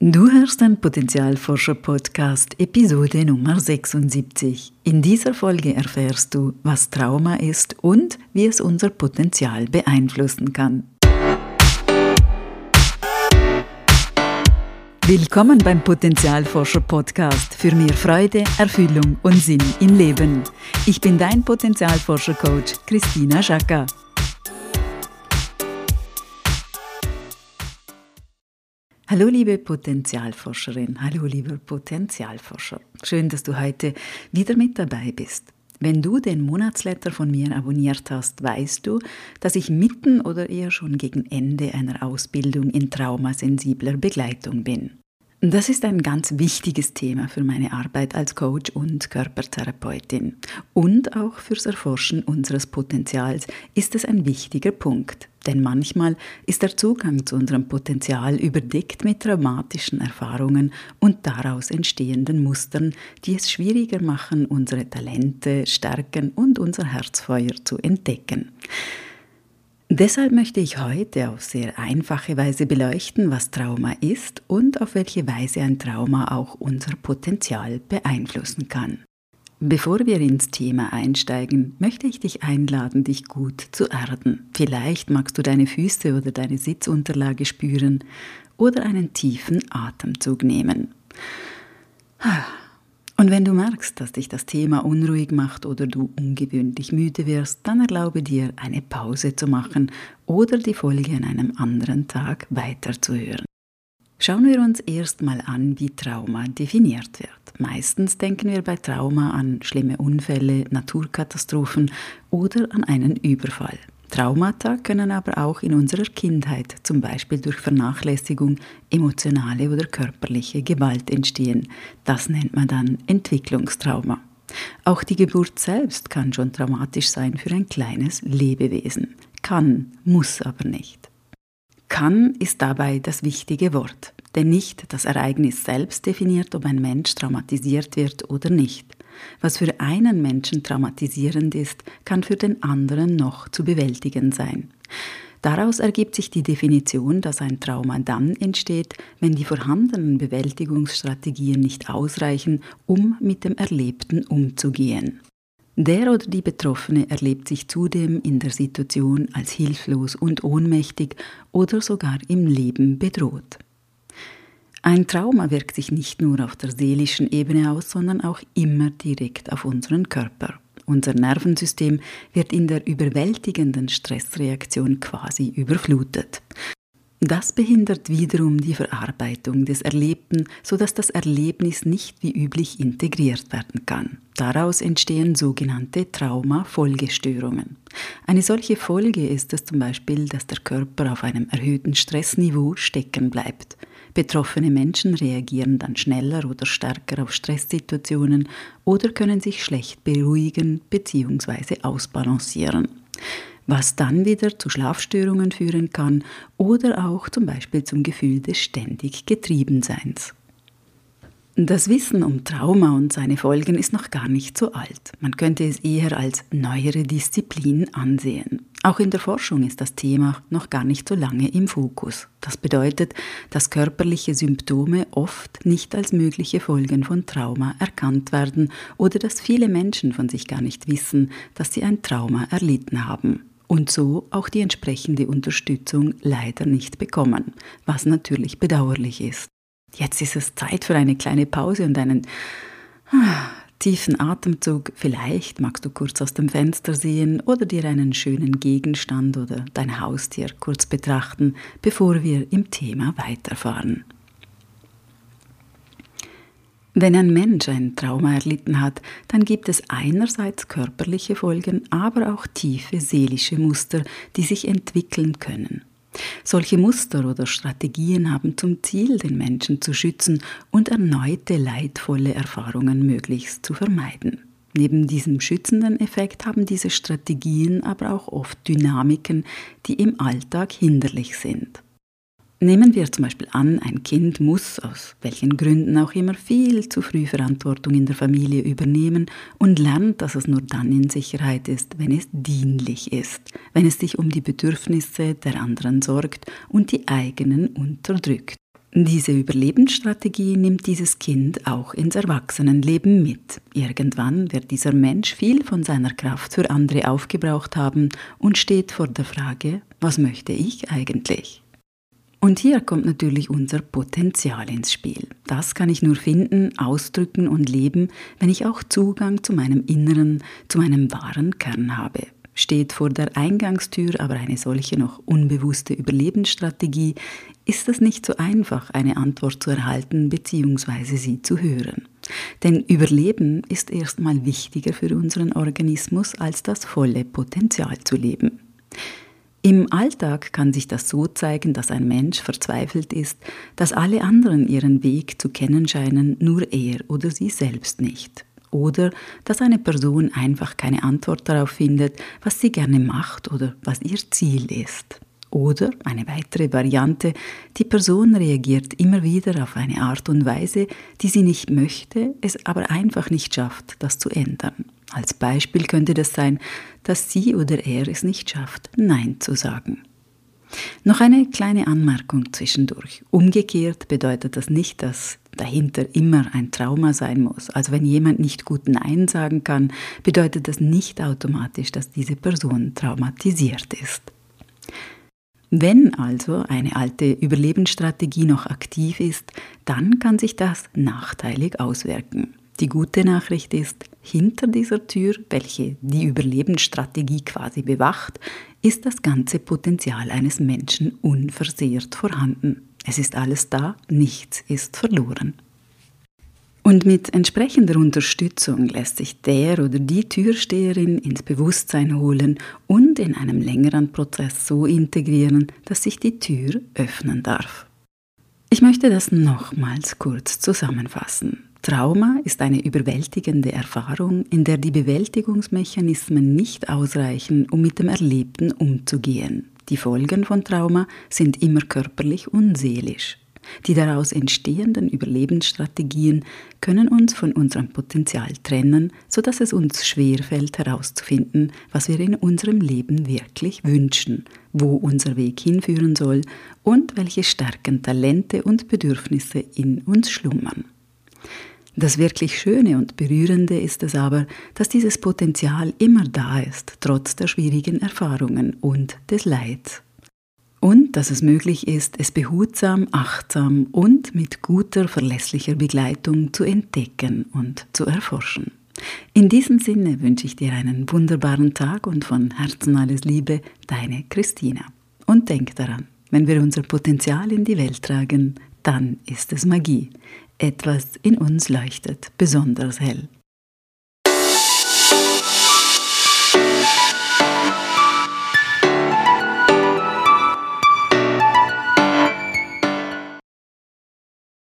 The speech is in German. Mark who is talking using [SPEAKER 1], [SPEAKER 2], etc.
[SPEAKER 1] Du hörst den Potenzialforscher-Podcast, Episode Nummer 76. In dieser Folge erfährst du, was Trauma ist und wie es unser Potenzial beeinflussen kann. Willkommen beim Potenzialforscher-Podcast für mehr Freude, Erfüllung und Sinn im Leben. Ich bin dein Potenzialforscher-Coach Christina Schaka. Hallo liebe Potenzialforscherin, hallo lieber Potenzialforscher. Schön, dass du heute wieder mit dabei bist. Wenn du den Monatsletter von mir abonniert hast, weißt du, dass ich mitten oder eher schon gegen Ende einer Ausbildung in traumasensibler Begleitung bin. Das ist ein ganz wichtiges Thema für meine Arbeit als Coach und Körpertherapeutin. Und auch fürs Erforschen unseres Potenzials ist es ein wichtiger Punkt. Denn manchmal ist der Zugang zu unserem Potenzial überdeckt mit traumatischen Erfahrungen und daraus entstehenden Mustern, die es schwieriger machen, unsere Talente, Stärken und unser Herzfeuer zu entdecken. Deshalb möchte ich heute auf sehr einfache Weise beleuchten, was Trauma ist und auf welche Weise ein Trauma auch unser Potenzial beeinflussen kann. Bevor wir ins Thema einsteigen, möchte ich dich einladen, dich gut zu erden. Vielleicht magst du deine Füße oder deine Sitzunterlage spüren oder einen tiefen Atemzug nehmen. Und wenn du merkst, dass dich das Thema unruhig macht oder du ungewöhnlich müde wirst, dann erlaube dir, eine Pause zu machen oder die Folge an einem anderen Tag weiterzuhören. Schauen wir uns erstmal an, wie Trauma definiert wird. Meistens denken wir bei Trauma an schlimme Unfälle, Naturkatastrophen oder an einen Überfall. Traumata können aber auch in unserer Kindheit, zum Beispiel durch Vernachlässigung, emotionale oder körperliche Gewalt entstehen. Das nennt man dann Entwicklungstrauma. Auch die Geburt selbst kann schon traumatisch sein für ein kleines Lebewesen. Kann, muss aber nicht. Kann ist dabei das wichtige Wort, denn nicht das Ereignis selbst definiert, ob ein Mensch traumatisiert wird oder nicht. Was für einen Menschen traumatisierend ist, kann für den anderen noch zu bewältigen sein. Daraus ergibt sich die Definition, dass ein Trauma dann entsteht, wenn die vorhandenen Bewältigungsstrategien nicht ausreichen, um mit dem Erlebten umzugehen. Der oder die Betroffene erlebt sich zudem in der Situation als hilflos und ohnmächtig oder sogar im Leben bedroht. Ein Trauma wirkt sich nicht nur auf der seelischen Ebene aus, sondern auch immer direkt auf unseren Körper. Unser Nervensystem wird in der überwältigenden Stressreaktion quasi überflutet. Das behindert wiederum die Verarbeitung des Erlebten, sodass das Erlebnis nicht wie üblich integriert werden kann. Daraus entstehen sogenannte Trauma-Folgestörungen. Eine solche Folge ist es zum Beispiel, dass der Körper auf einem erhöhten Stressniveau stecken bleibt. Betroffene Menschen reagieren dann schneller oder stärker auf Stresssituationen oder können sich schlecht beruhigen bzw. ausbalancieren was dann wieder zu Schlafstörungen führen kann oder auch zum Beispiel zum Gefühl des ständig Getriebenseins. Das Wissen um Trauma und seine Folgen ist noch gar nicht so alt. Man könnte es eher als neuere Disziplin ansehen. Auch in der Forschung ist das Thema noch gar nicht so lange im Fokus. Das bedeutet, dass körperliche Symptome oft nicht als mögliche Folgen von Trauma erkannt werden oder dass viele Menschen von sich gar nicht wissen, dass sie ein Trauma erlitten haben und so auch die entsprechende Unterstützung leider nicht bekommen, was natürlich bedauerlich ist. Jetzt ist es Zeit für eine kleine Pause und einen ah, tiefen Atemzug. Vielleicht magst du kurz aus dem Fenster sehen oder dir einen schönen Gegenstand oder dein Haustier kurz betrachten, bevor wir im Thema weiterfahren. Wenn ein Mensch ein Trauma erlitten hat, dann gibt es einerseits körperliche Folgen, aber auch tiefe seelische Muster, die sich entwickeln können. Solche Muster oder Strategien haben zum Ziel, den Menschen zu schützen und erneute leidvolle Erfahrungen möglichst zu vermeiden. Neben diesem schützenden Effekt haben diese Strategien aber auch oft Dynamiken, die im Alltag hinderlich sind. Nehmen wir zum Beispiel an, ein Kind muss aus welchen Gründen auch immer viel zu früh Verantwortung in der Familie übernehmen und lernt, dass es nur dann in Sicherheit ist, wenn es dienlich ist, wenn es sich um die Bedürfnisse der anderen sorgt und die eigenen unterdrückt. Diese Überlebensstrategie nimmt dieses Kind auch ins Erwachsenenleben mit. Irgendwann wird dieser Mensch viel von seiner Kraft für andere aufgebraucht haben und steht vor der Frage, was möchte ich eigentlich? Und hier kommt natürlich unser Potenzial ins Spiel. Das kann ich nur finden, ausdrücken und leben, wenn ich auch Zugang zu meinem Inneren, zu meinem wahren Kern habe. Steht vor der Eingangstür aber eine solche noch unbewusste Überlebensstrategie, ist es nicht so einfach, eine Antwort zu erhalten bzw. sie zu hören. Denn Überleben ist erstmal wichtiger für unseren Organismus, als das volle Potenzial zu leben. Im Alltag kann sich das so zeigen, dass ein Mensch verzweifelt ist, dass alle anderen ihren Weg zu kennen scheinen, nur er oder sie selbst nicht oder dass eine Person einfach keine Antwort darauf findet, was sie gerne macht oder was ihr Ziel ist. Oder eine weitere Variante, die Person reagiert immer wieder auf eine Art und Weise, die sie nicht möchte, es aber einfach nicht schafft, das zu ändern. Als Beispiel könnte das sein, dass sie oder er es nicht schafft, Nein zu sagen. Noch eine kleine Anmerkung zwischendurch. Umgekehrt bedeutet das nicht, dass dahinter immer ein Trauma sein muss. Also wenn jemand nicht gut Nein sagen kann, bedeutet das nicht automatisch, dass diese Person traumatisiert ist. Wenn also eine alte Überlebensstrategie noch aktiv ist, dann kann sich das nachteilig auswirken. Die gute Nachricht ist, hinter dieser Tür, welche die Überlebensstrategie quasi bewacht, ist das ganze Potenzial eines Menschen unversehrt vorhanden. Es ist alles da, nichts ist verloren. Und mit entsprechender Unterstützung lässt sich der oder die Türsteherin ins Bewusstsein holen und in einem längeren Prozess so integrieren, dass sich die Tür öffnen darf. Ich möchte das nochmals kurz zusammenfassen. Trauma ist eine überwältigende Erfahrung, in der die Bewältigungsmechanismen nicht ausreichen, um mit dem Erlebten umzugehen. Die Folgen von Trauma sind immer körperlich und seelisch. Die daraus entstehenden Überlebensstrategien können uns von unserem Potenzial trennen, sodass es uns schwerfällt herauszufinden, was wir in unserem Leben wirklich wünschen, wo unser Weg hinführen soll und welche starken Talente und Bedürfnisse in uns schlummern. Das wirklich Schöne und Berührende ist es aber, dass dieses Potenzial immer da ist, trotz der schwierigen Erfahrungen und des Leids. Und dass es möglich ist, es behutsam, achtsam und mit guter, verlässlicher Begleitung zu entdecken und zu erforschen. In diesem Sinne wünsche ich dir einen wunderbaren Tag und von Herzen alles Liebe, deine Christina. Und denk daran, wenn wir unser Potenzial in die Welt tragen, dann ist es Magie etwas in uns leuchtet besonders hell.